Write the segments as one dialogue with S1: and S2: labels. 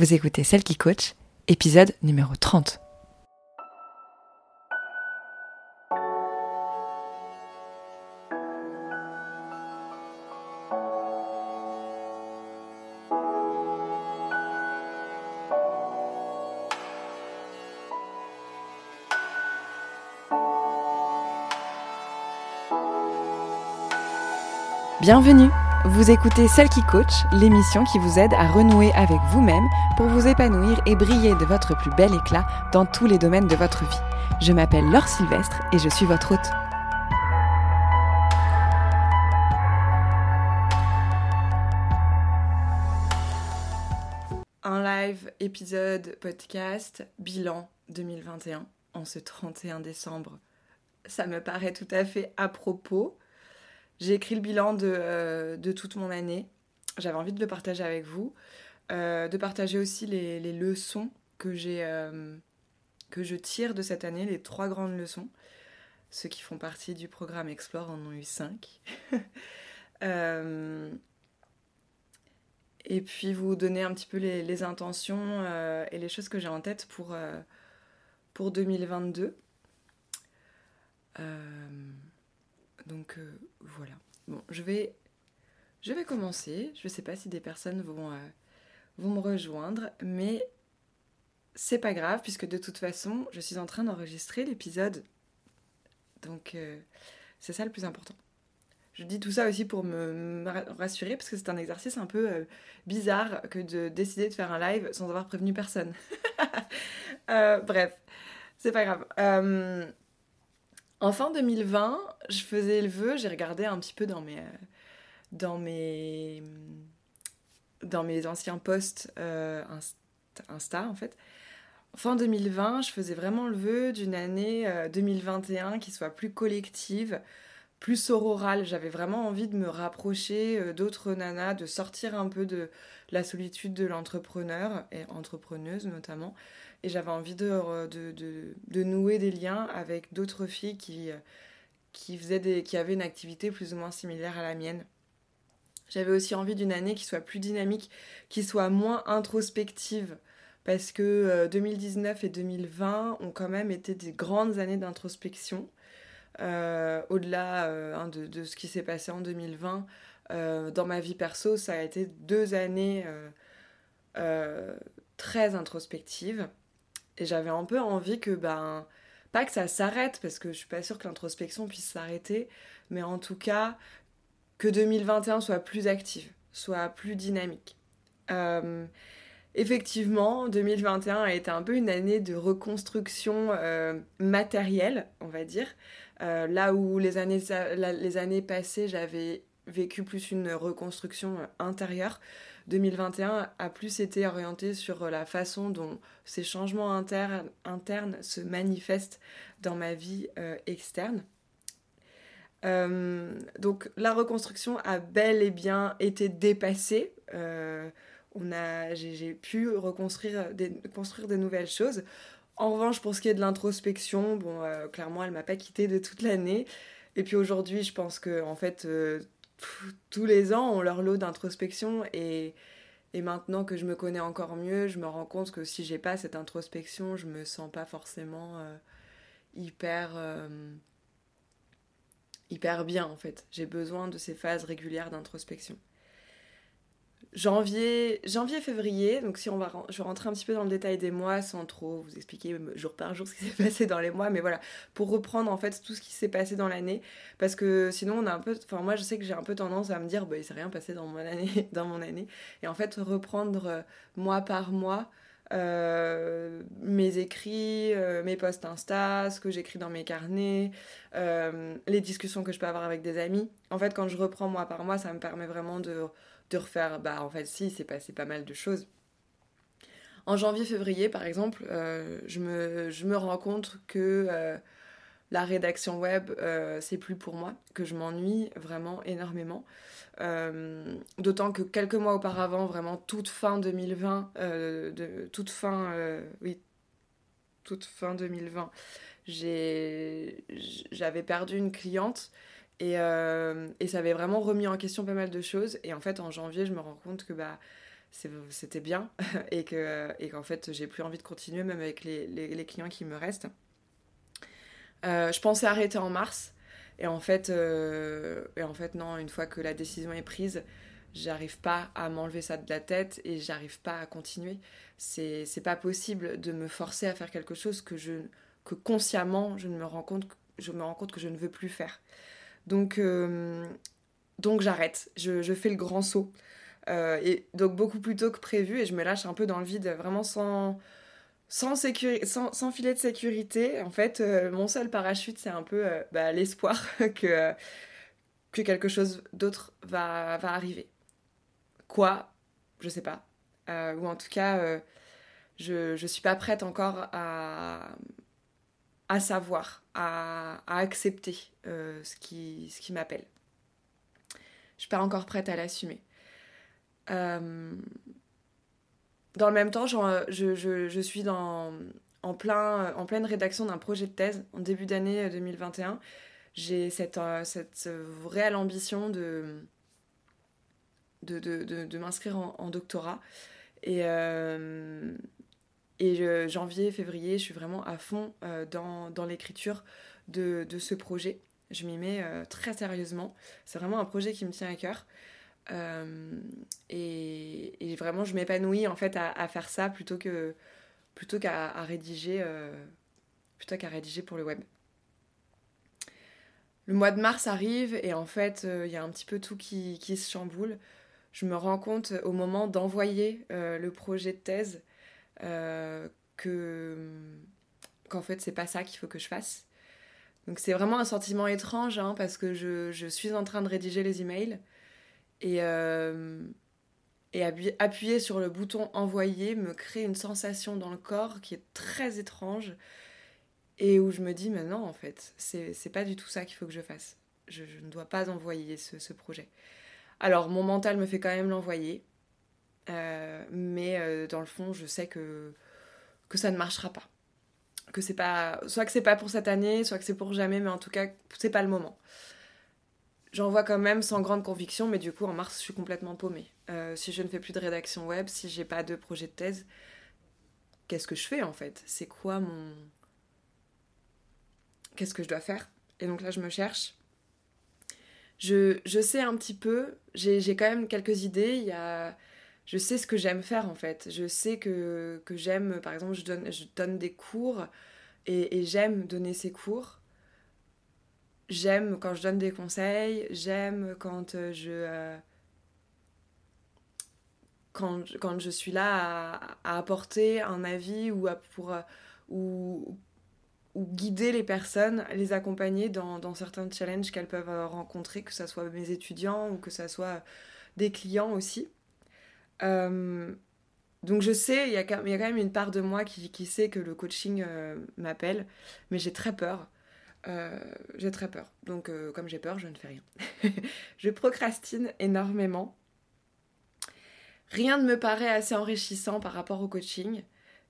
S1: Vous écoutez Celle qui coach, épisode numéro 30. Bienvenue Vous écoutez Celle qui coach, l'émission qui vous aide à renouer avec vous-même pour vous épanouir et briller de votre plus bel éclat dans tous les domaines de votre vie. Je m'appelle Laure Sylvestre et je suis votre hôte. Un live épisode podcast bilan 2021 en ce 31 décembre. Ça me paraît tout à fait à propos j'ai écrit le bilan euh, de, toute mon année. J'avais envie de le partager avec vous. Euh, de partager aussi les, leçons que, j'ai, euh, que je tire de cette année, les trois grandes leçons. Ceux qui font partie du programme Explore en ont eu cinq. et puis vous donner un petit peu les, intentions et les choses que j'ai en tête pour, pour 2022. Donc euh, voilà. Bon, je vais, je vais commencer. Je ne sais pas si des personnes vont, euh, vont me rejoindre, mais c'est pas grave puisque de toute façon, je suis en train d'enregistrer l'épisode. Donc euh, c'est ça le plus important. Je dis tout ça aussi pour me, rassurer parce que c'est un exercice un peu bizarre que de décider de faire un live sans avoir prévenu personne. bref, c'est pas grave. En fin 2020, je faisais le vœu, j'ai regardé un petit peu dans mes, euh, anciens posts euh, Insta, en fait. Fin 2020, je faisais vraiment le vœu d'une année 2021 euh, qui soit plus collective, plus sororale. J'avais vraiment envie de me rapprocher d'autres nanas, de sortir un peu de la solitude de l'entrepreneur, et entrepreneuse notamment, et j'avais envie de, de, de, nouer des liens avec d'autres filles qui, qui, faisaient des, qui avaient une activité plus ou moins similaire à la mienne. J'avais aussi envie d'une année qui soit plus dynamique, qui soit moins introspective, parce que 2019 euh, et 2020 ont quand même été des grandes années d'introspection. Euh, au-delà euh, hein, de, ce qui s'est passé en 2020, dans ma vie perso, ça a été deux années très introspectives. Et j'avais un peu envie que, ben, pas que ça s'arrête, parce que je suis pas sûre que l'introspection puisse s'arrêter, mais en tout cas, que 2021 soit plus active, soit plus dynamique. Euh, effectivement, 2021 a été un peu une année de reconstruction euh, matérielle, on va dire. Euh, là où les années, les années passées, j'avais vécu plus une reconstruction intérieure. 2021 a plus été orienté sur la façon dont ces changements internes, se manifestent dans ma vie euh, externe. Euh, donc la reconstruction a bel et bien été dépassée. Euh, j'ai, pu reconstruire des, construire de nouvelles choses. En revanche, pour ce qui est de l'introspection, bon, clairement, elle m'a pas quittée de toute l'année. Et puis aujourd'hui, je pense que en fait, tous les ans ont leur lot d'introspection et, maintenant que je me connais encore mieux, je me rends compte que si j'ai pas cette introspection, je me sens pas forcément euh, hyper euh, hyper bien en fait. J'ai besoin de ces phases régulières d'introspection janvier, janvier, février. Donc si on va, je vais rentrer un petit peu dans le détail des mois sans trop vous expliquer jour par jour ce qui s'est passé dans les mois, mais voilà, pour reprendre en fait tout ce qui s'est passé dans l'année, parce que sinon on a un peu, enfin moi je sais que j'ai un peu tendance à me dire, bah il s'est rien passé dans mon année, dans mon année, et en fait reprendre euh, mois par mois. Euh, mes écrits, euh, mes posts Insta, ce que j'écris dans mes carnets, les discussions que je peux avoir avec des amis. En fait, quand je reprends mois par mois, ça me permet vraiment de de refaire, bah en fait si, c'est passé pas mal de choses. En janvier-février, par exemple, euh, je, me, rends compte que euh, la rédaction web, euh, c'est plus pour moi, que je m'ennuie vraiment énormément. D'autant que quelques mois auparavant, vraiment toute fin 2020, de, toute fin, oui, toute fin 2020, j'avais perdu une cliente euh, et, ça avait vraiment remis en question pas mal de choses. Et en fait, en janvier, je me rends compte que bah, c'était bien et que et qu'en fait j'ai plus envie de continuer même avec les, clients qui me restent. Euh, je pensais arrêter en mars et en fait euh, et en fait non une fois que la décision est prise j'arrive pas à m'enlever ça de la tête et j'arrive pas à continuer. C'est pas possible de me forcer à faire quelque chose que consciemment je me rends compte que je ne veux plus faire. Donc euh, donc j'arrête, je, je, fais le grand saut. Euh, et donc beaucoup plus tôt que prévu et je me lâche un peu dans le vide, vraiment sans, sans, sans, filet de sécurité. En fait, euh, mon seul parachute, c'est un peu bah, l'espoir que, que quelque chose d'autre va, arriver. Quoi? Je sais pas. ou en tout cas, je ne suis pas prête encore à savoir, à, accepter ce qui, ce qui m'appelle. Je suis pas encore prête à l'assumer. Euh, dans le même temps, je, je, suis dans, en, plein, en pleine rédaction d'un projet de thèse en début d'année 2021. Euh, J'ai cette, euh, cette réelle ambition de, de, de, de, m'inscrire en, doctorat. Et, et janvier, février, je suis vraiment à fond dans, dans l'écriture de, de, ce projet. Je m'y mets très sérieusement. C'est vraiment un projet qui me tient à cœur. Euh, et, vraiment, je m'épanouis en fait à, faire ça plutôt que plutôt qu'à rédiger euh, plutôt qu'à rédiger pour le web. Le mois de mars arrive et en fait, euh, il y a un petit peu tout qui, qui, se chamboule. Je me rends compte au moment d'envoyer le projet de thèse que qu'en fait, c'est pas ça qu'il faut que je fasse. Donc c'est vraiment un sentiment étrange hein, parce que je, je, suis en train de rédiger les emails et, euh, et appuyer sur le bouton envoyer me crée une sensation dans le corps qui est très étrange et où je me dis mais non en fait c'est pas du tout ça qu'il faut que je fasse. Je, ne dois pas envoyer ce, projet. Alors mon mental me fait quand même l'envoyer euh, mais euh, dans le fond je sais que que ça ne marchera pas que c'est pas soit que c'est pas pour cette année soit que c'est pour jamais mais en tout cas c'est pas le moment J'en vois quand même sans grande conviction, mais du coup, en mars, je suis complètement paumée. Euh, si je ne fais plus de rédaction web, si j'ai pas de projet de thèse, qu'est-ce que je fais en fait? C'est quoi mon. Qu'est-ce que je dois faire? Et donc là, je me cherche. Je, je sais un petit peu, j'ai quand même quelques idées. Il y a, je sais ce que j'aime faire en fait. Je sais que, que j'aime, par exemple, je donne, je donne des cours et, j'aime donner ces cours j'aime quand je donne des conseils, j'aime quand euh, je. Euh, quand, quand, je suis là à, apporter un avis ou, pour, euh, ou, guider les personnes, les accompagner dans, dans certains challenges qu'elles peuvent rencontrer, que ce soit mes étudiants ou que ce soit des clients aussi. Donc je sais, il y, a, quand même une part de moi qui, qui sait que le coaching m'appelle, mais j'ai très peur. Euh, j'ai très peur. Donc, euh, comme j'ai peur, je ne fais rien. je procrastine énormément. Rien ne me paraît assez enrichissant par rapport au coaching,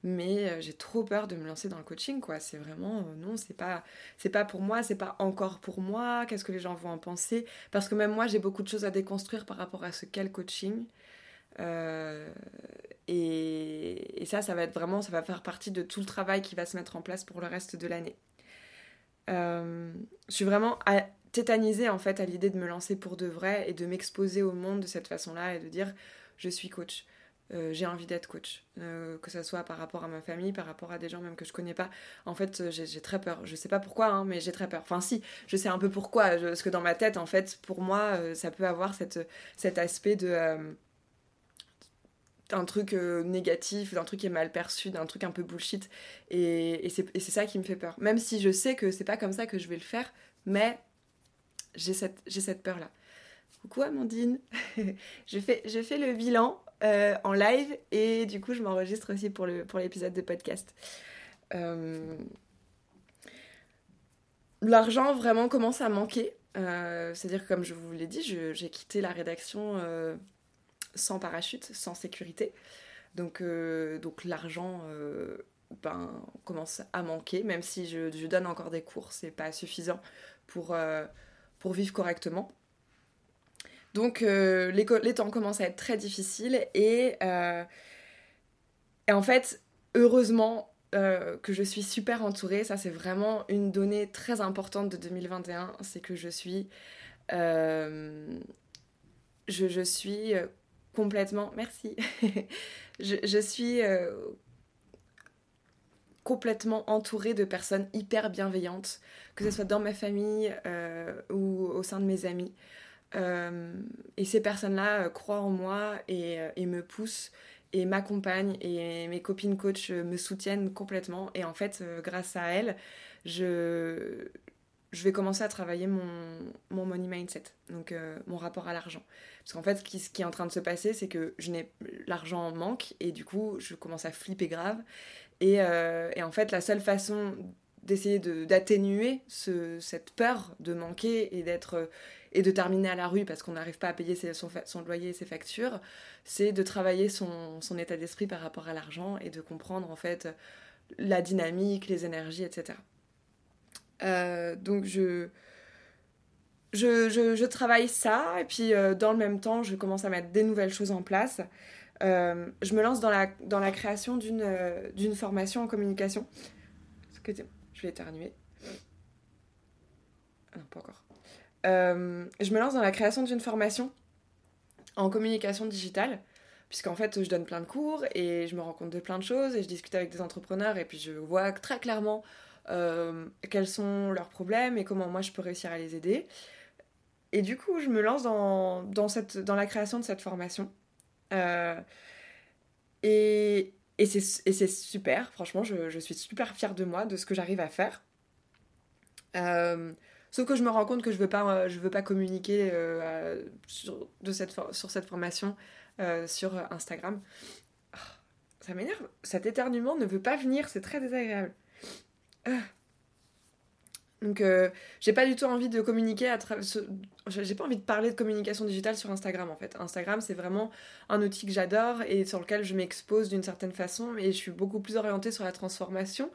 S1: mais euh, j'ai trop peur de me lancer dans le coaching, quoi. C'est vraiment non, c'est pas, c'est pas pour moi, c'est pas encore pour moi. Qu'est-ce que les gens vont en penser? Parce que même moi, j'ai beaucoup de choses à déconstruire par rapport à ce qu'est le coaching. Et, et ça, ça va être vraiment, ça va faire partie de tout le travail qui va se mettre en place pour le reste de l'année. Euh, je suis vraiment tétanisée en fait à l'idée de me lancer pour de vrai et de m'exposer au monde de cette façon-là et de dire je suis coach. Euh, j'ai envie d'être coach, euh, que ce soit par rapport à ma famille, par rapport à des gens même que je connais pas. En fait, j'ai très peur. Je sais pas pourquoi, hein, mais j'ai très peur. Enfin, si, je sais un peu pourquoi. parce que dans ma tête, en fait, pour moi, ça peut avoir cette, cet aspect de d'un truc euh, négatif, d'un truc qui est mal perçu, d'un truc un peu bullshit. Et, c'est ça qui me fait peur. Même si je sais que c'est pas comme ça que je vais le faire, mais j'ai cette, cette peur-là. Coucou Amandine, je, fais, je fais le bilan euh, en live et du coup je m'enregistre aussi pour l'épisode pour de podcast. Euh, l'argent vraiment commence à manquer. C'est-à-dire comme je vous l'ai dit, j'ai quitté la rédaction sans parachute, sans sécurité. Donc, euh, donc l'argent euh, ben, commence à manquer, même si je, donne encore des cours, c'est pas suffisant pour, euh, pour vivre correctement. Donc les, les, temps commencent à être très difficiles et, et en fait, heureusement, que je suis super entourée. Ça, c'est vraiment une donnée très importante de 2021. C'est que je suis. je, je, suis complètement. Merci. je, suis complètement entourée de personnes hyper bienveillantes, que ce soit dans ma famille euh, ou au sein de mes amis. Euh, et ces personnes-là euh, croient en moi et, et me poussent et m'accompagnent et mes copines coach me soutiennent complètement. Et en fait, grâce à elles, je, je vais commencer à travailler mon, mon money mindset, donc mon rapport à l'argent. Parce qu'en fait, ce qui, est en train de se passer, c'est que je n'ai l'argent manque et du coup, je commence à flipper grave. Euh, et, en fait, la seule façon d'essayer d'atténuer cette peur de manquer et d'être et de terminer à la rue parce qu'on n'arrive pas à payer son, son, loyer et ses factures, c'est de travailler son, son état d'esprit par rapport à l'argent et de comprendre en fait la dynamique, les énergies, etc. Euh, donc je, je, je, travaille ça et puis euh, dans le même temps je commence à mettre des nouvelles choses en place. Euh, je me lance dans la, dans la création d'une euh, formation en communication. Je vais éternuer. Ah non, pas encore. Je me lance dans la création d'une formation en communication digitale, puisqu'en fait, je donne plein de cours et je me rends compte de plein de choses et je discute avec des entrepreneurs et puis je vois très clairement quels sont leurs problèmes et comment moi je peux réussir à les aider. Et du coup, je me lance dans, dans, cette, dans la création de cette formation. Euh, et, et c'est super, franchement, je, je, suis super fière de moi, de ce que j'arrive à faire. Euh, sauf que je me rends compte que je veux pas, je veux pas communiquer euh, sur, de cette, sur cette formation sur Instagram. Oh, ça m'énerve, cet éternuement ne veut pas venir, c'est très désagréable. Donc euh, j'ai pas du tout envie de communiquer à travers... J'ai pas envie de parler de communication digitale sur Instagram en fait. Instagram c'est vraiment un outil que j'adore et sur lequel je m'expose d'une certaine façon et je suis beaucoup plus orientée sur la transformation,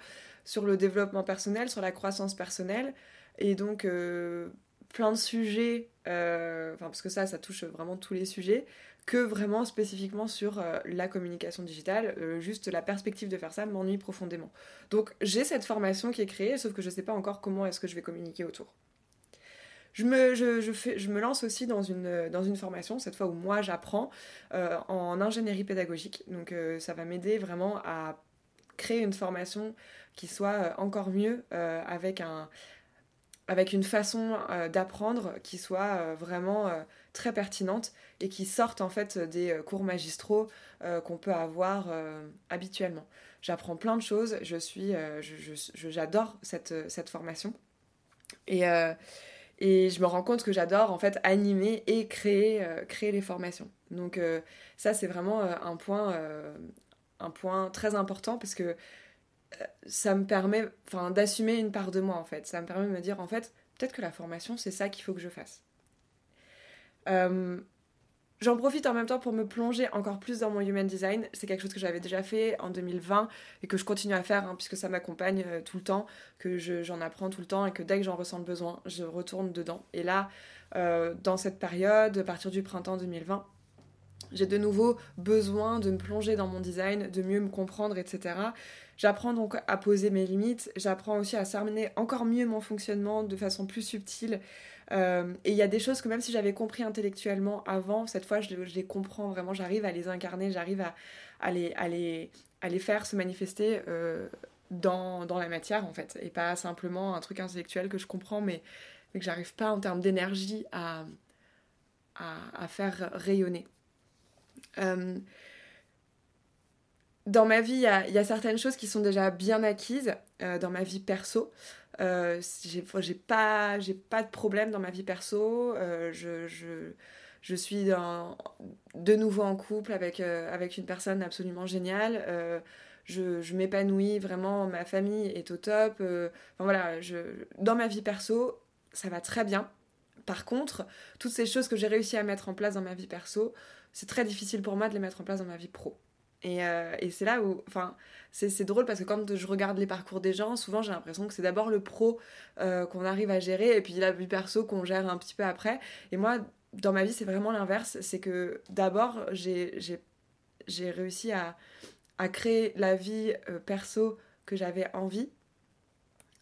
S1: sur le développement personnel, sur la croissance personnelle. Et donc euh, plein de sujets, euh, enfin parce que ça ça touche vraiment tous les sujets, que vraiment spécifiquement sur euh, la communication digitale. Euh, juste la perspective de faire ça m'ennuie profondément. Donc j'ai cette formation qui est créée, sauf que je ne sais pas encore comment est-ce que je vais communiquer autour. Je me, lance aussi dans une, dans une formation, cette fois où moi j'apprends euh, en ingénierie pédagogique. Donc ça va m'aider vraiment à créer une formation qui soit encore mieux avec, un, avec une façon d'apprendre qui soit vraiment très pertinente et qui sortent en fait des euh, cours magistraux euh, qu'on peut avoir euh, habituellement. J'apprends plein de choses, je suis, j'adore cette, cette formation et, et je me rends compte que j'adore en fait animer et créer, créer les formations. Donc ça c'est vraiment un point, un point très important parce que ça me permet d'assumer une part de moi en fait. Ça me permet de me dire en fait peut-être que la formation c'est ça qu'il faut que je fasse. Euh, j'en profite en même temps pour me plonger encore plus dans mon human design. C'est quelque chose que j'avais déjà fait en 2020 et que je continue à faire hein, puisque ça m'accompagne euh, tout le temps, que j'en apprends tout le temps et que dès que j'en ressens le besoin, je retourne dedans. Et là, euh, dans cette période, à partir du printemps 2020, j'ai de nouveau besoin de me plonger dans mon design, de mieux me comprendre, etc. J'apprends donc à poser mes limites, j'apprends aussi à cerner encore mieux mon fonctionnement de façon plus subtile. Euh, et il y a des choses que même si j'avais compris intellectuellement avant, cette fois je, les comprends vraiment, j'arrive à les incarner, j'arrive à, les, faire se manifester euh, dans, la matière en fait. Et pas simplement un truc intellectuel que je comprends mais, mais que j'arrive pas en termes d'énergie à, faire rayonner. Euh, dans ma vie, il y, a, certaines choses qui sont déjà bien acquises dans ma vie perso. Euh, j'ai pas, pas de problème dans ma vie perso. Euh, je, suis de nouveau en couple avec, euh, avec une personne absolument géniale. Euh, je, m'épanouis vraiment, ma famille est au top. enfin voilà, dans ma vie perso, ça va très bien. Par contre, toutes ces choses que j'ai réussi à mettre en place dans ma vie perso, c'est très difficile pour moi de les mettre en place dans ma vie pro. Et, et c'est là où, enfin, c'est drôle parce que quand je regarde les parcours des gens, souvent j'ai l'impression que c'est d'abord le pro euh, qu'on arrive à gérer et puis la vie perso qu'on gère un petit peu après. Et moi, dans ma vie, c'est vraiment l'inverse. C'est que d'abord, j'ai réussi à, à, créer la vie perso que j'avais envie.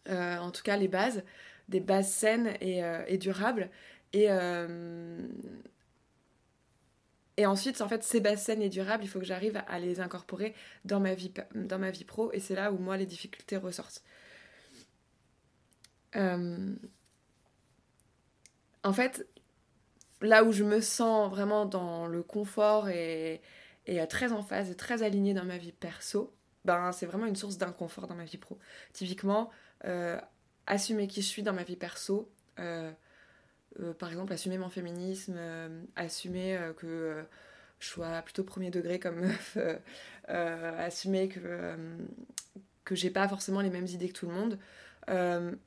S1: en tout cas, les bases, des bases saines et, et durables. Et, et ensuite, en fait, ces bases saines et durables, il faut que j'arrive à les incorporer dans ma vie, dans ma vie pro. Et c'est là où moi, les difficultés ressortent. Euh, en fait, là où je me sens vraiment dans le confort et, et très en phase et très alignée dans ma vie perso, ben, c'est vraiment une source d'inconfort dans ma vie pro. Typiquement, euh, assumer qui je suis dans ma vie perso, euh, euh, par exemple, assumer mon féminisme, euh, assumer euh, que je sois plutôt premier degré comme meuf, assumer que, que j'ai pas forcément les mêmes idées que tout le monde.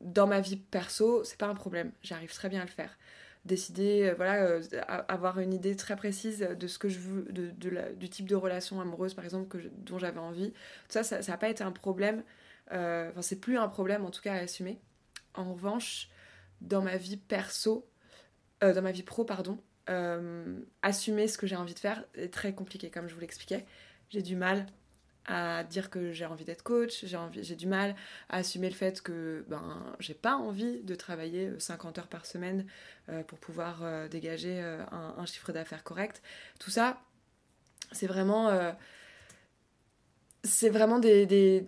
S1: dans ma vie perso, c'est pas un problème, j'arrive très bien à le faire décider, voilà, avoir une idée très précise de ce que je veux, de, du type de relation amoureuse, par exemple, dont j'avais envie. Tout ça, ça n'a pas été un problème. enfin, c'est plus un problème, en tout cas, à assumer. En revanche, dans ma vie perso, euh, dans ma vie pro, pardon, euh, assumer ce que j'ai envie de faire est très compliqué, comme je vous l'expliquais. J'ai du mal à dire que j'ai envie d'être coach, j'ai du mal à assumer le fait que ben j'ai pas envie de travailler 50 heures par semaine euh, pour pouvoir dégager un, chiffre d'affaires correct. Tout ça, c'est vraiment c'est vraiment des,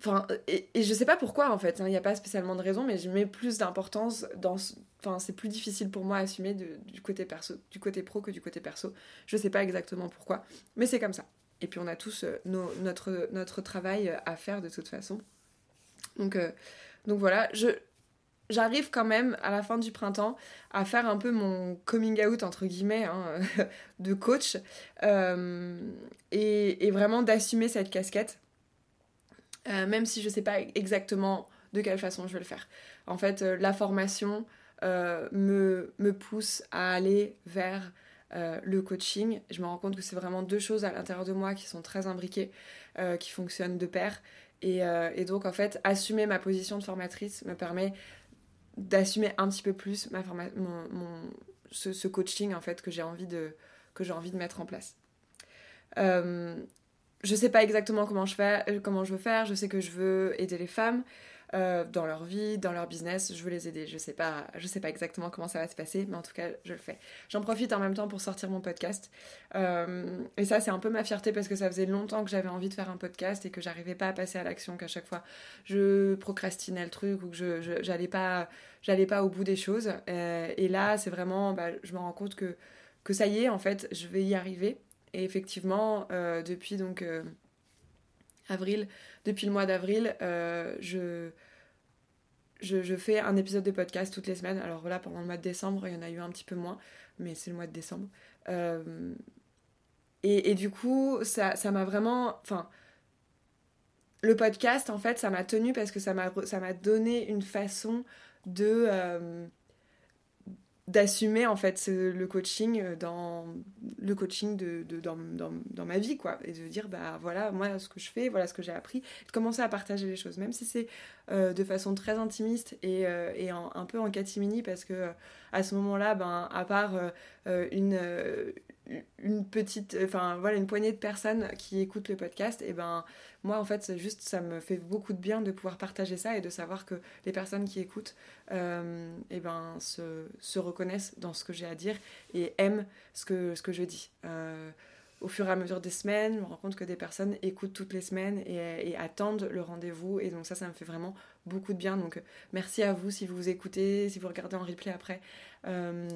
S1: Enfin, et, je sais pas pourquoi en fait, hein, il n'y a pas spécialement de raison, mais je mets plus d'importance dans. Enfin, c'est plus difficile pour moi à assumer du côté perso, du côté pro que du côté perso. Je sais pas exactement pourquoi, mais c'est comme ça. Et puis on a tous euh, notre, travail à faire de toute façon. Donc, euh, donc voilà, je, j'arrive quand même à la fin du printemps à faire un peu mon coming out entre guillemets hein, de coach euh, et, vraiment d'assumer cette casquette euh, même si je ne sais pas exactement de quelle façon je vais le faire. En fait, euh, la formation euh, me, me, pousse à aller vers le coaching. Je me rends compte que c'est vraiment deux choses à l'intérieur de moi qui sont très imbriquées, qui fonctionnent de pair. Et, et, donc, en fait, assumer ma position de formatrice me permet d'assumer un petit peu plus ma mon, ce, ce, coaching en fait que j'ai envie de que j'ai envie de mettre en place. Euh, je sais pas exactement comment je, fais, euh, comment je veux faire. Je sais que je veux aider les femmes euh, dans leur vie, dans leur business. Je veux les aider. Je sais pas, je sais pas exactement comment ça va se passer, mais en tout cas, je le fais. J'en profite en même temps pour sortir mon podcast. Euh, et ça, c'est un peu ma fierté parce que ça faisait longtemps que j'avais envie de faire un podcast et que j'arrivais pas à passer à l'action. Qu'à chaque fois, je procrastinais le truc ou que j'allais pas, j'allais pas au bout des choses. et là, c'est vraiment, bah, je me rends compte que que ça y est, en fait, je vais y arriver. Et effectivement, euh, depuis donc euh, avril, depuis le mois d'avril, euh, je, je, fais un épisode de podcast toutes les semaines. Alors voilà, pendant le mois de décembre, il y en a eu un petit peu moins, mais c'est le mois de décembre. Et, et, du coup, ça m'a vraiment. Enfin, le podcast, en fait, ça m'a tenu parce que ça m'a donné une façon de d'assumer en fait le coaching euh, dans le coaching de, dans, dans, ma vie quoi. Et de dire bah voilà moi ce que je fais voilà ce que j'ai appris. De commencer à partager les choses. Même si c'est euh, de façon très intimiste et, euh, un peu en catimini parce que à ce moment là ben à part une une petite enfin voilà une poignée de personnes qui écoutent le podcast et ben moi en fait juste ça me fait beaucoup de bien de pouvoir partager ça et de savoir que les personnes qui écoutent euh, et ben se, se, reconnaissent dans ce que j'ai à dire et aiment ce que, ce que je dis euh, au fur et à mesure des semaines, je me rends compte que des personnes écoutent toutes les semaines et, attendent le rendez-vous. Et donc ça, ça me fait vraiment beaucoup de bien. Donc merci à vous si vous écoutez, si vous regardez en replay après, euh,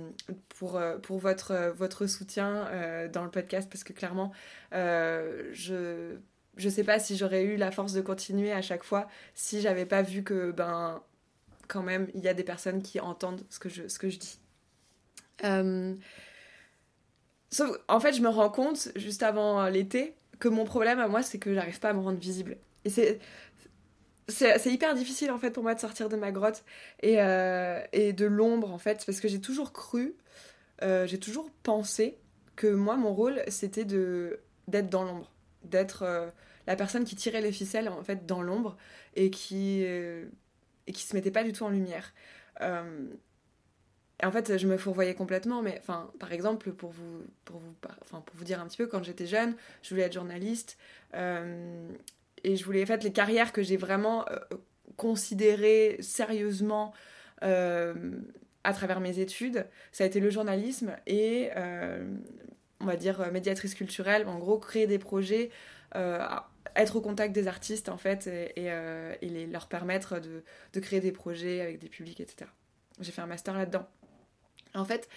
S1: pour, pour votre, votre soutien dans le podcast. Parce que clairement, je je sais pas si j'aurais eu la force de continuer à chaque fois si j'avais pas vu que ben quand même il y a des personnes qui entendent ce que je, ce que je dis. Euh, sauf, en fait, je me rends compte juste avant l'été que mon problème à moi c'est que j'arrive pas à me rendre visible. Et c'est c'est hyper difficile en fait pour moi de sortir de ma grotte et, euh, et de l'ombre en fait parce que j'ai toujours cru, euh, j'ai toujours pensé que moi mon rôle c'était de d'être dans l'ombre d'être euh, la personne qui tirait les ficelles en fait dans l'ombre et qui et qui se mettait pas du tout en lumière. En fait, je me fourvoyais complètement, mais enfin, par exemple, pour vous, pour vous, enfin, pour vous dire un petit peu, quand j'étais jeune, je voulais être journaliste et je voulais, en fait, les carrières que j'ai vraiment euh, considérées sérieusement euh, à travers mes études, ça a été le journalisme et, on va dire, médiatrice culturelle, en gros, créer des projets, être au contact des artistes, en fait, et, et les, leur permettre de, de créer des projets avec des publics, etc. J'ai fait un master là-dedans. En fait,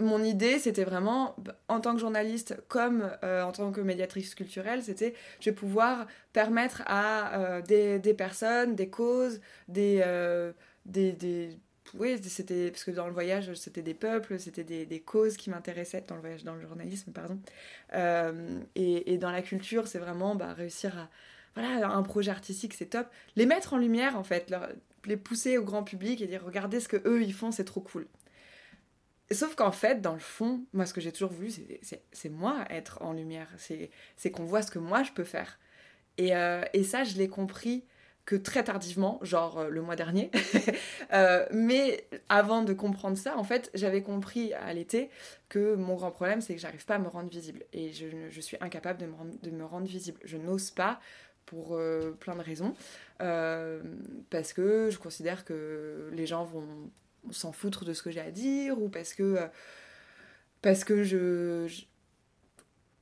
S1: mon idée, c'était vraiment, en tant que journaliste comme euh, en tant que médiatrice culturelle, c'était je vais pouvoir permettre à euh, des, personnes, des causes, des, euh, des, oui, c'était parce que dans le voyage, c'était des peuples, c'était des, causes qui m'intéressaient dans le voyage, dans le journalisme, pardon. Et, dans la culture, c'est vraiment bah, réussir à voilà un projet artistique, c'est top. Les mettre en lumière, en fait, les pousser au grand public et dire regardez ce que eux ils font, c'est trop cool. Sauf qu'en fait, dans le fond, moi, ce que j'ai toujours voulu, c'est moi être en lumière. C'est qu'on voit ce que moi, je peux faire. Et, euh, et ça, je l'ai compris que très tardivement, genre euh, le mois dernier. Euh, mais avant de comprendre ça, en fait, j'avais compris à l'été que mon grand problème, c'est que j'arrive pas à me rendre visible. Et je, je suis incapable de me rendre, de me rendre visible. Je n'ose pas pour plein de raisons. parce que je considère que les gens vont s'en foutre de ce que j'ai à dire ou parce que euh, parce que je,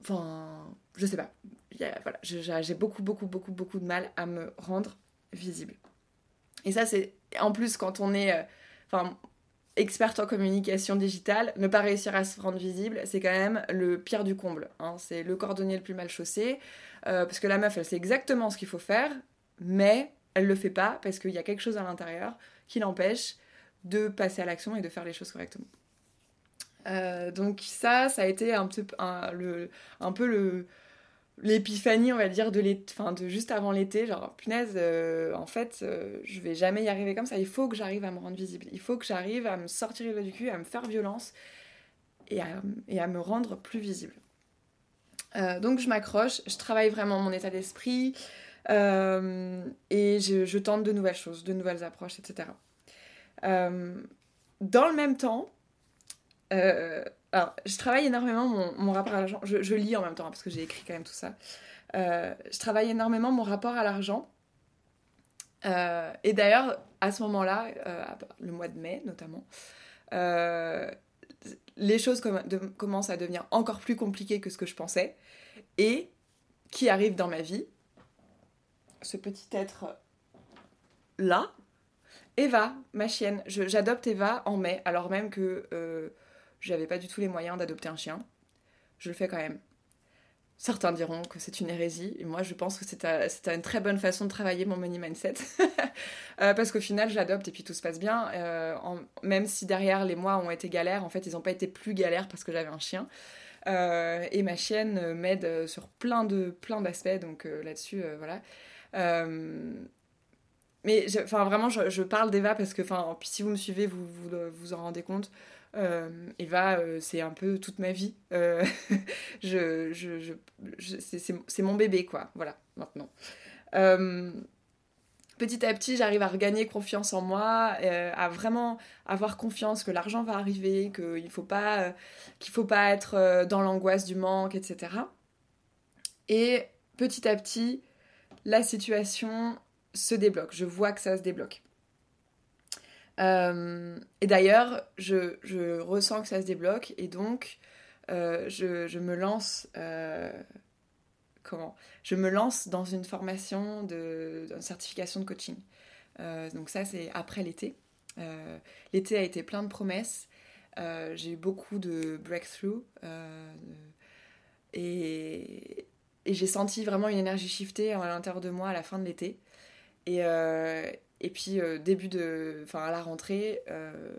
S1: enfin je sais pas j'ai beaucoup beaucoup beaucoup beaucoup de mal à me rendre visible et ça c'est en plus quand on est euh, enfin experte en communication digitale, ne pas réussir à se rendre visible, c'est quand même le pire du comble. Hein. C'est le cordonnier le plus mal chaussé, euh, parce que la meuf, elle sait exactement ce qu'il faut faire, mais elle le fait pas parce qu'il y a quelque chose à l'intérieur qui l'empêche de passer à l'action et de faire les choses correctement. Euh, donc ça, ça a été un, peu, l'épiphanie, on va dire, de, fin, de juste avant l'été, genre, punaise, euh, en fait, euh, je vais jamais y arriver comme ça, il faut que j'arrive à me rendre visible, il faut que j'arrive à me sortir du cul, à me faire violence et à, me rendre plus visible. donc je m'accroche, je travaille vraiment mon état d'esprit et je, tente de nouvelles choses, de nouvelles approches, etc. Euh, dans le même temps, euh, alors, je travaille énormément mon, rapport à l'argent. Je, lis en même temps parce que j'ai écrit quand même tout ça. Euh, je travaille énormément mon rapport à l'argent. et d'ailleurs, à ce moment-là, le mois de mai notamment, les choses commencent à devenir encore plus compliquées que ce que je pensais. Et qui arrive dans ma vie Ce petit être là, Eva, ma chienne, j'adopte Eva en mai, alors même que euh, j'avais pas du tout les moyens d'adopter un chien. Je le fais quand même. Certains diront que c'est une hérésie, et moi je pense que c'est une très bonne façon de travailler mon money mindset. Euh, parce qu'au final, je l'adopte et puis tout se passe bien. Euh, même si derrière les mois ont été galères, en fait, ils n'ont pas été plus galères parce que j'avais un chien. et ma chienne m'aide sur plein de plein d'aspects, donc là-dessus, voilà. Mais enfin, vraiment, je, parle d'Eva parce que enfin, si vous me suivez, vous vous, vous en rendez compte. Euh, Eva, euh, c'est un peu toute ma vie. Euh, je, je, c'est mon bébé, quoi. Voilà, maintenant. Petit à petit, j'arrive à regagner confiance en moi, à vraiment avoir confiance que l'argent va arriver, qu'il ne faut pas, faut pas être dans l'angoisse du manque, etc. Et petit à petit, la situation se débloque. Je vois que ça se débloque. Euh, et d'ailleurs, je, ressens que ça se débloque et donc euh, je, me lance. Euh, comment? Je me lance dans une formation de, certification de coaching. donc ça, c'est après l'été. l'été a été plein de promesses. J'ai eu beaucoup de breakthroughs et, et j'ai senti vraiment une énergie shiftée à l'intérieur de moi à la fin de l'été. Et, euh, et puis, euh, début de. Enfin, à la rentrée, euh,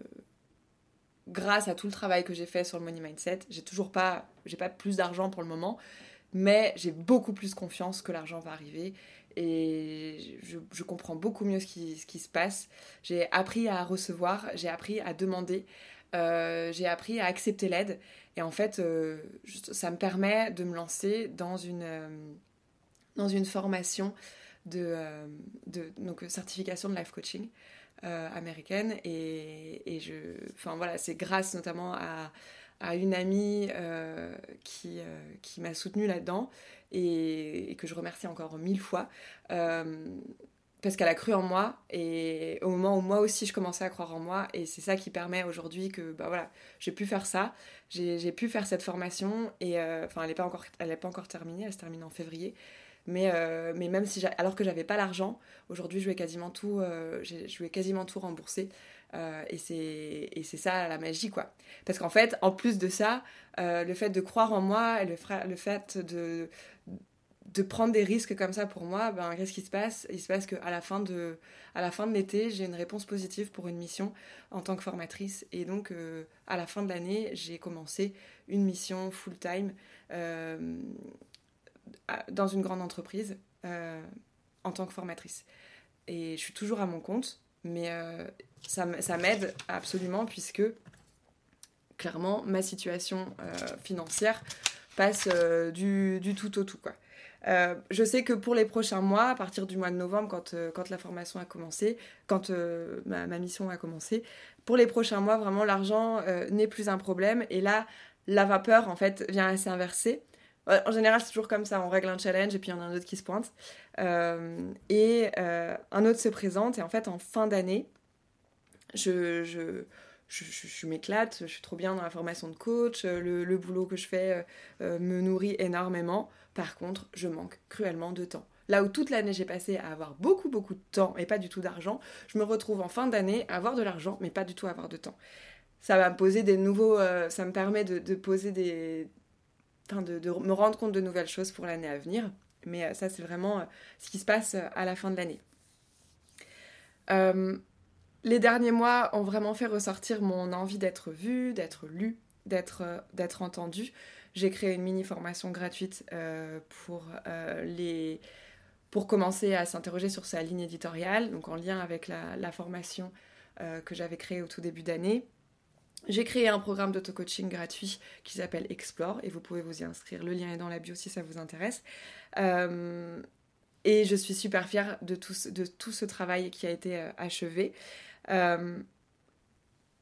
S1: grâce à tout le travail que j'ai fait sur le money mindset, j'ai toujours pas. J'ai pas plus d'argent pour le moment, mais j'ai beaucoup plus confiance que l'argent va arriver. Et je, comprends beaucoup mieux ce qui, ce qui se passe. J'ai appris à recevoir, j'ai appris à demander, j'ai appris à accepter l'aide. Et en fait, ça me permet de me lancer dans une, dans une formation de, euh, de donc, certification de life coaching. américaine. Et, et, je, enfin voilà, c'est grâce notamment à, à une amie qui, qui m'a soutenue là-dedans et, que je remercie encore mille fois parce qu'elle a cru en moi et au moment où moi aussi je commençais à croire en moi et c'est ça qui permet aujourd'hui que bah voilà j'ai pu faire ça j'ai pu faire cette formation et euh, enfin elle n'est pas encore elle est pas encore terminée elle se termine en février mais euh, mais même si alors que j'avais pas l'argent aujourd'hui je vais quasiment tout euh, je quasiment tout rembourser. C'est et c'est ça la magie quoi. Parce qu'en fait en plus de ça le fait de croire en moi et le, fait de de prendre des risques comme ça pour moi, ben, qu'est-ce qui se passe? Il se passe qu'à la fin de, la fin de l'été, j'ai une réponse positive pour une mission en tant que formatrice. Et donc, euh, à la fin de l'année, j'ai commencé une mission full-time euh, dans une grande entreprise euh, en tant que formatrice. Et je suis toujours à mon compte, mais ça, ça m'aide absolument puisque, clairement, ma situation financière passe du, du, tout au tout. Quoi. Euh, je sais que pour les prochains mois, à partir du mois de novembre, quand, euh, quand la formation a commencé, quand euh, ma, ma, mission a commencé, pour les prochains mois, vraiment, l'argent n'est plus un problème. Et là, la vapeur, en fait, vient à s'inverser. En général, c'est toujours comme ça, on règle un challenge et puis il y en a un autre qui se pointe. et un autre se présente. Et en fait, en fin d'année, je, je, je, je, m'éclate, je suis trop bien dans la formation de coach, le, le boulot que je fais me nourrit énormément. Par contre, je manque cruellement de temps. Là où toute l'année j'ai passé à avoir beaucoup beaucoup de temps et pas du tout d'argent, je me retrouve en fin d'année à avoir de l'argent mais pas du tout à avoir de temps. Ça va me poser des nouveaux, euh, ça me permet de, poser des, de, me rendre compte de nouvelles choses pour l'année à venir. Mais euh, ça c'est vraiment euh, ce qui se passe à la fin de l'année. les derniers mois ont vraiment fait ressortir mon envie d'être vue, d'être lue, d'être entendue. J'ai créé une mini formation gratuite euh, pour euh, commencer à s'interroger sur sa ligne éditoriale, donc en lien avec la, formation euh, que j'avais créée au tout début d'année. J'ai créé un programme d'auto-coaching gratuit qui s'appelle Explore et vous pouvez vous y inscrire. Le lien est dans la bio si ça vous intéresse. et je suis super fière de tout, de tout ce travail qui a été achevé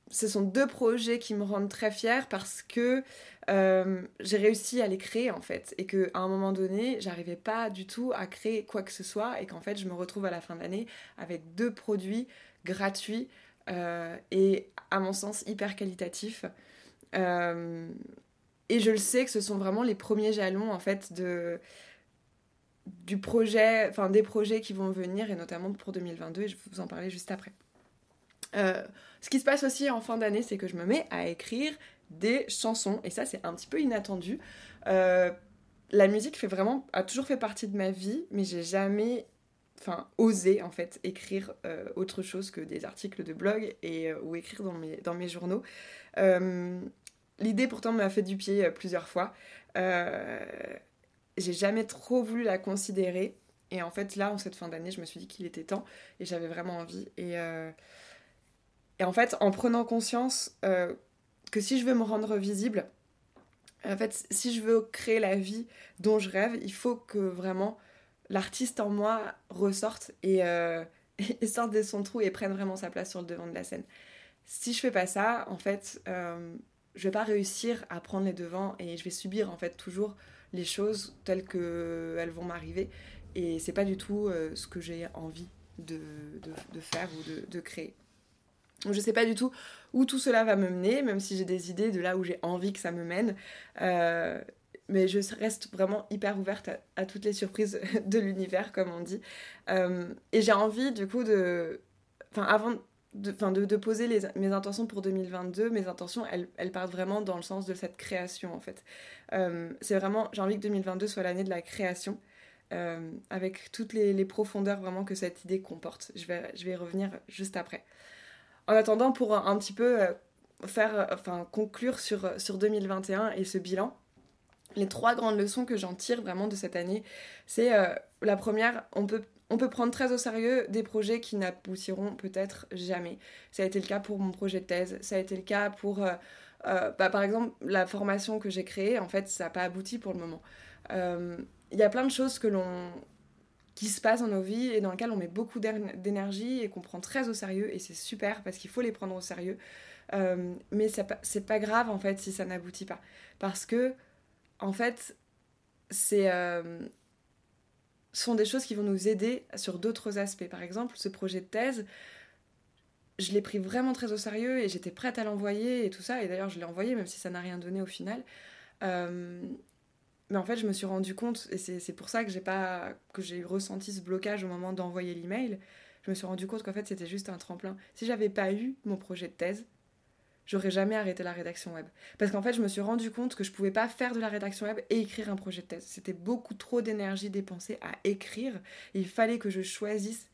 S1: ce sont deux projets qui me rendent très fière parce que euh, j'ai réussi à les créer en fait et qu'à un moment donné j'arrivais pas du tout à créer quoi que ce soit et qu'en fait je me retrouve à la fin de l'année avec deux produits gratuits euh, et à mon sens hyper qualitatifs euh, et je le sais que ce sont vraiment les premiers jalons en fait du projet enfin des projets qui vont venir et notamment pour 2022 et je vais vous en parler juste après euh, ce qui se passe aussi en fin d'année, c'est que je me mets à écrire des chansons, et ça c'est un petit peu inattendu. Euh, la musique fait vraiment, a toujours fait partie de ma vie, mais j'ai jamais enfin osé en fait écrire euh, autre chose que des articles de blog et ou écrire dans mes, dans mes journaux. L'idée pourtant m'a fait du pied plusieurs fois. j'ai jamais trop voulu la considérer et en fait là en cette fin d'année je me suis dit qu'il était temps et j'avais vraiment envie et en fait, en prenant conscience euh, que si je veux me rendre visible, en fait, si je veux créer la vie dont je rêve, il faut que vraiment l'artiste en moi ressorte et, euh, et, sorte de son trou et prenne vraiment sa place sur le devant de la scène. Si je fais pas ça, en fait, euh, je vais pas réussir à prendre les devants et je vais subir en fait toujours les choses telles qu'elles vont m'arriver. Et c'est pas du tout euh, ce que j'ai envie de, faire ou de, créer. Je ne sais pas du tout où tout cela va me mener, même si j'ai des idées de là où j'ai envie que ça me mène. Euh, mais je reste vraiment hyper ouverte à, toutes les surprises de l'univers, comme on dit. Euh, et j'ai envie, du coup, de. Enfin, avant de, de, de poser les, mes intentions pour 2022, mes intentions, elles, elles, partent vraiment dans le sens de cette création, en fait. Euh, c'est vraiment. J'ai envie que 2022 soit l'année de la création. avec toutes les, profondeurs vraiment que cette idée comporte. Je vais, je vais y revenir juste après. En attendant, pour un, petit peu euh, faire, euh, enfin, conclure sur, euh, sur 2021 et ce bilan, les trois grandes leçons que j'en tire vraiment de cette année, c'est la première, on peut, prendre très au sérieux des projets qui n'aboutiront peut-être jamais. Ça a été le cas pour mon projet de thèse, ça a été le cas pour, bah, par exemple, la formation que j'ai créée, en fait, ça n'a pas abouti pour le moment. Il y a plein de choses qui se passent dans nos vies et dans lesquelles on met beaucoup d'énergie et qu'on prend très au sérieux et c'est super parce qu'il faut les prendre au sérieux. Euh, mais c'est pas, grave en fait si ça n'aboutit pas. Parce que, en fait, c'est. Euh, sont des choses qui vont nous aider sur d'autres aspects. Par exemple, ce projet de thèse, je l'ai pris vraiment très au sérieux et j'étais prête à l'envoyer et tout ça. Et d'ailleurs, je l'ai envoyé, même si ça n'a rien donné au final. Euh, mais en fait, je me suis rendu compte, et c'est pour ça que j'ai pas que j'ai ressenti ce blocage au moment d'envoyer l'email. Je me suis rendu compte qu'en fait, c'était juste un tremplin. Si j'avais pas eu mon projet de thèse, j'aurais jamais arrêté la rédaction web. Parce qu'en fait, je me suis rendu compte que je pouvais pas faire de la rédaction web et écrire un projet de thèse. C'était beaucoup trop d'énergie dépensée à écrire. il fallait que je choisisse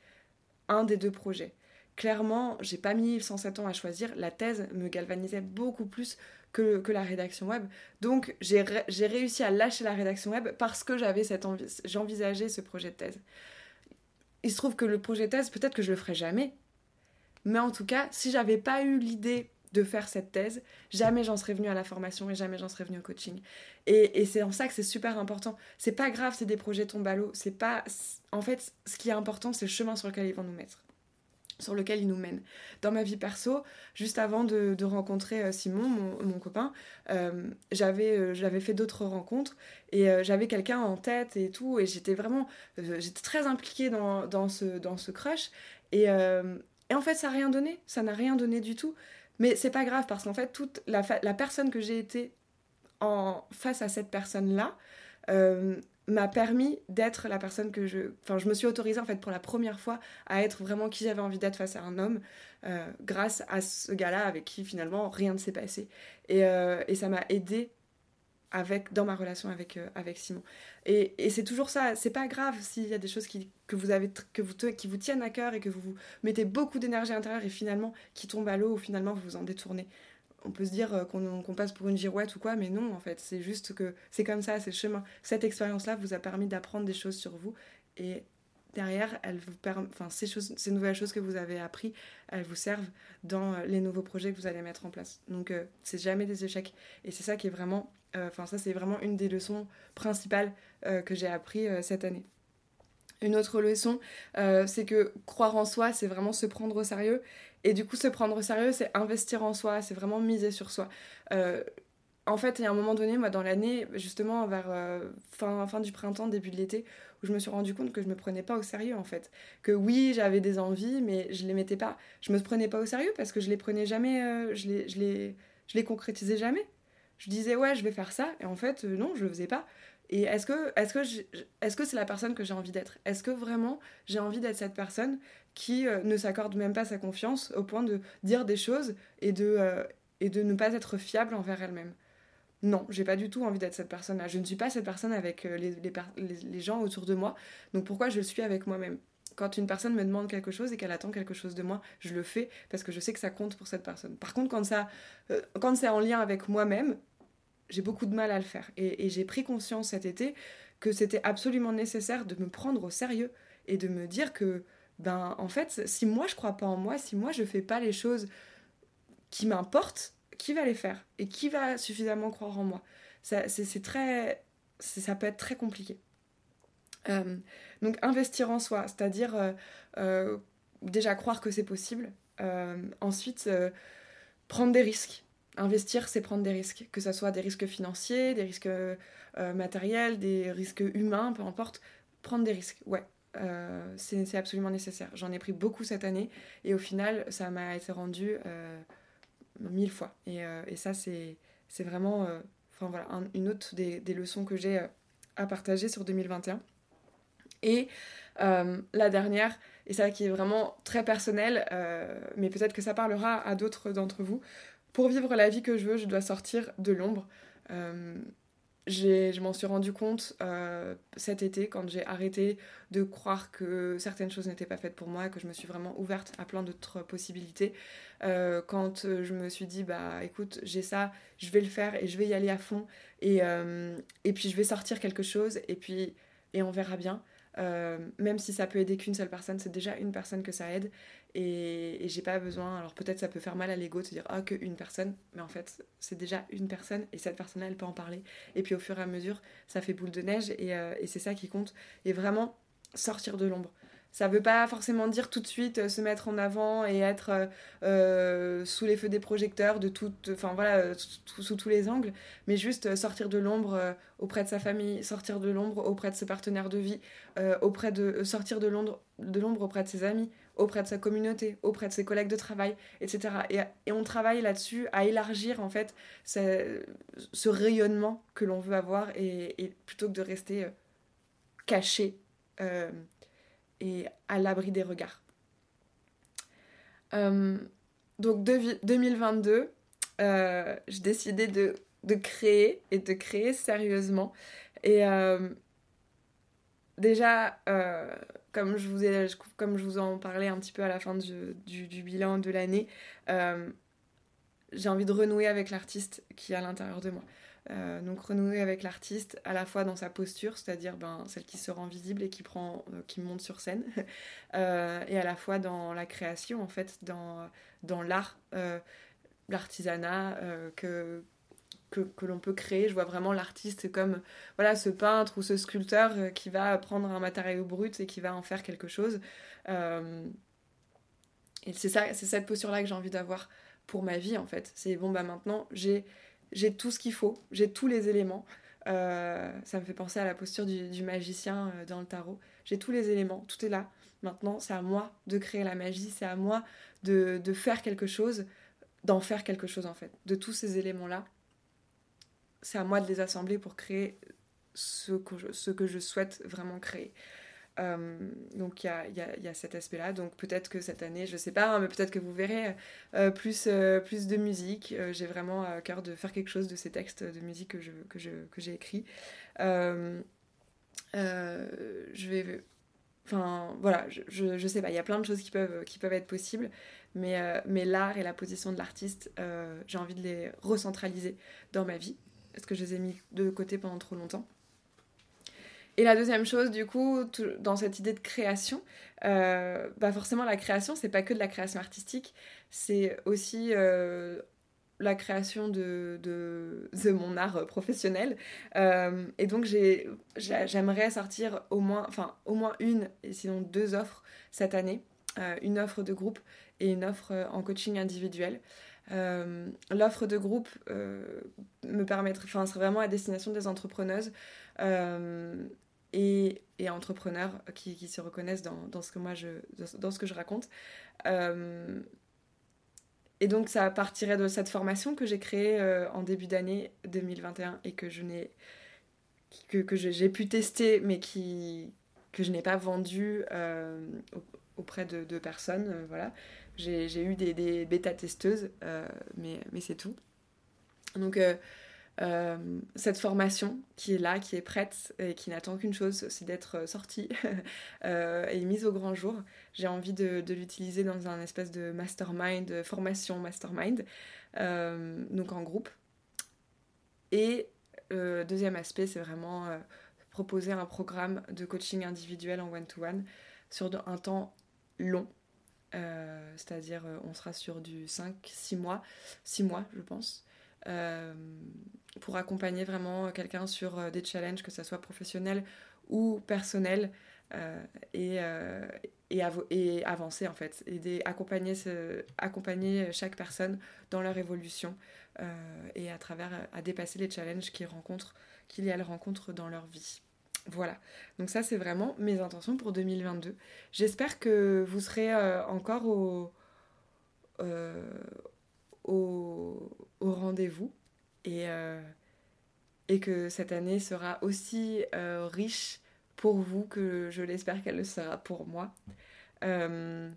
S1: un des deux projets. Clairement, j'ai pas mis 107 ans à choisir. La thèse me galvanisait beaucoup plus que, que la rédaction web. Donc, j'ai réussi à lâcher la rédaction web parce que j'avais cette envie, j'envisageais ce projet de thèse. Il se trouve que le projet de thèse, peut-être que je le ferai jamais. Mais en tout cas, si j'avais pas eu l'idée de faire cette thèse, jamais j'en serais venue à la formation et jamais j'en serais venue au coaching. Et, c'est en ça que c'est super important. C'est pas grave si des projets tombent à l'eau. C'est pas. En fait, ce qui est important, c'est le chemin sur lequel ils vont nous mettre sur lequel ils nous mènent. Dans ma vie perso, juste avant de, rencontrer euh, Simon, mon, copain, euh, euh, j'avais fait d'autres rencontres et j'avais quelqu'un en tête et tout, et j'étais vraiment j'étais très impliquée dans, dans, ce, dans ce crush. Et, et en fait, ça n'a rien donné, ça n'a rien donné du tout. Mais c'est pas grave parce qu'en fait, toute la, personne que j'ai été en face à cette personne-là euh, m'a permis d'être la personne que je... Enfin, je me suis autorisée en fait pour la première fois à être vraiment qui j'avais envie d'être face à un homme euh, grâce à ce gars-là avec qui finalement rien ne s'est passé. Et, euh, et ça m'a aidé avec, dans ma relation avec, avec Simon. Et, c'est toujours ça, c'est pas grave s'il y a des choses qui, que vous avez, que vous, qui vous tiennent à cœur et que vous, vous mettez beaucoup d'énergie intérieure et finalement qui tombent à l'eau ou finalement vous vous en détournez. On peut se dire qu'on passe pour une girouette ou quoi, mais non, en fait, c'est juste que c'est comme ça, c'est le chemin. Cette expérience-là vous a permis d'apprendre des choses sur vous et derrière, elle vous ces, nouvelles choses que vous avez appris, elles vous servent dans les nouveaux projets que vous allez mettre en place. Donc, euh, c'est jamais des échecs. Et c'est ça qui est vraiment euh, enfin, ça, c'est vraiment une des leçons principales euh, que j'ai appris euh, cette année. Une autre leçon, c'est que croire en soi, c'est vraiment se prendre au sérieux. Et du coup, se prendre au sérieux, c'est investir en soi, c'est vraiment miser sur soi. en fait, il y a un moment donné, moi, dans l'année, justement, vers fin, fin du printemps, début de l'été, où je me suis rendu compte que je me prenais pas au sérieux, en fait. Que oui, j'avais des envies, mais je les mettais pas. Je me prenais pas au sérieux parce que je les prenais jamais, je les, je les, je les concrétisais jamais je disais ouais je vais faire ça et en fait euh, non je le faisais pas et est-ce que est-ce que est-ce c'est la personne que j'ai envie d'être? Est-ce que vraiment j'ai envie d'être cette personne qui euh, ne s'accorde même pas sa confiance au point de dire des choses et de euh, et de ne pas être fiable envers elle-même? Non, j'ai pas du tout envie d'être cette personne-là. Je ne suis pas cette personne avec les, les, les, gens autour de moi. Donc pourquoi je le suis avec moi-même? Quand une personne me demande quelque chose et qu'elle attend quelque chose de moi, je le fais parce que je sais que ça compte pour cette personne. Par contre, quand, ça, quand c'est en lien avec moi-même, j'ai beaucoup de mal à le faire. Et, j'ai pris conscience cet été que c'était absolument nécessaire de me prendre au sérieux et de me dire que, ben, en fait, si moi je crois pas en moi, si moi je fais pas les choses qui m'importent, qui va les faire Et qui va suffisamment croire en moi ça, c'est, très, ça peut être très compliqué. Euh, donc investir en soi, c'est-à-dire euh, euh, déjà croire que c'est possible, ensuite prendre des risques, investir, c'est prendre des risques, que ce soit des risques financiers, des risques matériels, des risques humains, peu importe. Prendre des risques, ouais, c'est absolument nécessaire. J'en ai pris beaucoup cette année et au final, ça m'a été rendu mille fois. Et, et ça, c'est vraiment enfin, voilà, une autre des, des leçons que j'ai à partager sur 2021. Et la dernière, et ça qui est vraiment très personnel, mais peut-être que ça parlera à d'autres d'entre vous, pour vivre la vie que je veux, je dois sortir de l'ombre. Euh, je m'en suis rendu compte euh, cet été quand j'ai arrêté de croire que certaines choses n'étaient pas faites pour moi, que je me suis vraiment ouverte à plein d'autres possibilités. Euh, quand je me suis dit, bah écoute, j'ai ça, je vais le faire et je vais y aller à fond. Et, et puis je vais sortir quelque chose et puis et on verra bien. Même si ça peut aider qu'une seule personne, c'est déjà une personne que ça aide. Et, j'ai pas besoin. Alors peut-être ça peut faire mal à l'ego de se dire ah que une personne, mais en fait c'est déjà une personne et cette personne-là elle peut en parler. Et puis au fur et à mesure ça fait boule de neige et, euh, et c'est ça qui compte. Et vraiment sortir de l'ombre. Ça veut pas forcément dire tout de suite euh, se mettre en avant et être euh, euh, sous les feux des projecteurs de enfin voilà, sous tous les angles, mais juste sortir de l'ombre auprès de sa famille, sortir de l'ombre auprès de ses partenaires de vie, auprès de sortir de l'ombre, auprès de ses amis, auprès de sa communauté, auprès de ses collègues de travail, etc. Et, on travaille là-dessus à élargir en fait ce, rayonnement que l'on veut avoir et, plutôt que de rester caché à l'abri des regards. Euh, donc 2022, euh, j'ai décidé de, créer et de créer sérieusement. Et euh, déjà, comme, je vous en parlais un petit peu à la fin du bilan de l'année, j'ai envie de renouer avec l'artiste qui est à l'intérieur de moi. Euh, donc renouer avec l'artiste à la fois dans sa posture, c'est-à-dire ben, celle qui se rend visible et qui, euh, monte sur scène, euh, et à la fois dans la création, en fait, dans, l'art, l'artisanat que, l'on peut créer. Je vois vraiment l'artiste comme voilà, ce peintre ou ce sculpteur qui va prendre un matériau brut et qui va en faire quelque chose. et c'est c'est cette posture-là que j'ai envie d'avoir pour ma vie, en fait. C'est bon, bah maintenant, j'ai j'ai tout ce qu'il faut, j'ai tous les éléments. Euh, ça me fait penser à la posture du, magicien euh, dans le tarot. J'ai tous les éléments, tout est là. Maintenant, c'est à moi de créer la magie, c'est à moi de, faire quelque chose, d'en faire quelque chose en fait. De tous ces éléments-là, c'est à moi de les assembler pour créer ce ce que je souhaite vraiment créer. Euh, donc il y a, y, a, y a, cet aspect-là. Donc peut-être que cette année, je sais pas, hein, mais peut-être que vous verrez euh, plus, euh, plus de musique. J'ai vraiment à cœur de faire quelque chose de ces textes de musique que, j'ai écrits. je vais... Enfin voilà, je, je, sais pas, il y a plein de choses qui peuvent, qui peuvent être possibles, mais, mais l'art et la position de l'artiste, j'ai envie de les recentraliser dans ma vie, parce que je les ai mis de côté pendant trop longtemps. Et la deuxième chose, du coup, dans cette idée de création, euh, bah forcément, la création, c'est pas que de la création artistique, c'est aussi euh, la création de, mon art professionnel. Euh, et donc, j'aimerais sortir au moins, enfin, au moins une, et sinon deux offres cette année. une offre de groupe et une offre en coaching individuel. L'offre de groupe me permettrait, enfin, serait vraiment à destination des entrepreneuses et, entrepreneurs qui, se reconnaissent dans, ce que moi je, dans ce que je raconte. Euh, et donc ça partirait de cette formation que j'ai créée euh, en début d'année 2021 et que je n'ai que, que j'ai pu tester mais qui que je n'ai pas vendu euh, auprès de, de personnes. voilà. J'ai eu des, des bêta-testeuses, mais, mais c'est tout. Donc euh, cette formation qui est là, qui est prête et qui n'attend qu'une chose, c'est d'être sortie euh, et mise au grand jour. J'ai envie de, l'utiliser dans un espèce de mastermind, formation mastermind, euh, donc en groupe. Et deuxième aspect, c'est vraiment proposer un programme de coaching individuel en one-to-one sur un temps long. C'est-à-dire, on sera sur du 5-6 mois, 6 mois, je pense. Euh, pour accompagner vraiment quelqu'un sur euh, des challenges, que ce soit professionnel ou personnel, euh, et, et, avancer en fait, et accompagner, accompagner chaque personne dans leur évolution et à travers à dépasser les challenges qu'ils rencontrent, qu'il y a rencontrent dans leur vie. Voilà, donc ça c'est vraiment mes intentions pour 2022. J'espère que vous serez encore au, au, rendez-vous et, euh, et que cette année sera aussi euh, riche pour vous que je l'espère qu'elle le sera pour moi. Euh,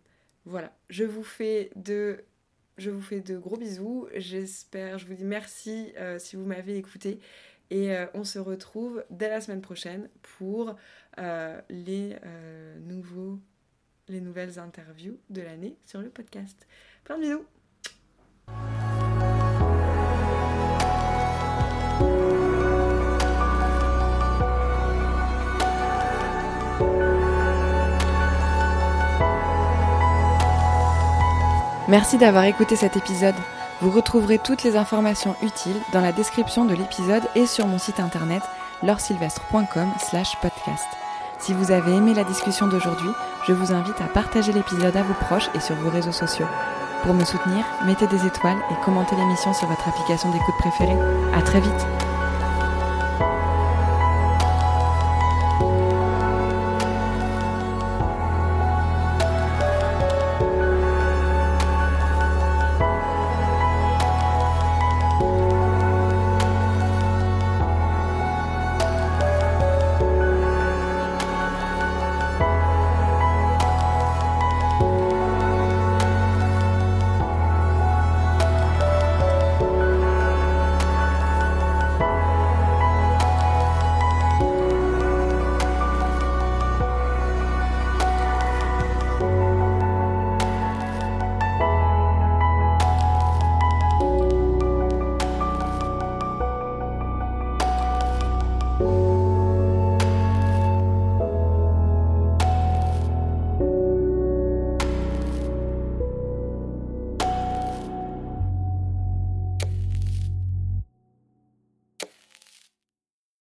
S1: voilà, je vous fais de je vous fais de gros bisous. J'espère, je vous dis merci si vous m'avez écouté. Et on se retrouve dès la semaine prochaine pour les, les nouvelles interviews de l'année sur le podcast. Plein de bisous Merci d'avoir écouté cet épisode. Vous retrouverez toutes les informations utiles dans la description de l'épisode et sur mon site internet lorsilvestre.com podcast. Si vous avez aimé la discussion d'aujourd'hui, je vous invite à partager l'épisode à vos proches et sur vos réseaux sociaux. Pour me soutenir, mettez des étoiles et commentez l'émission sur votre application d'écoute préférée. À très vite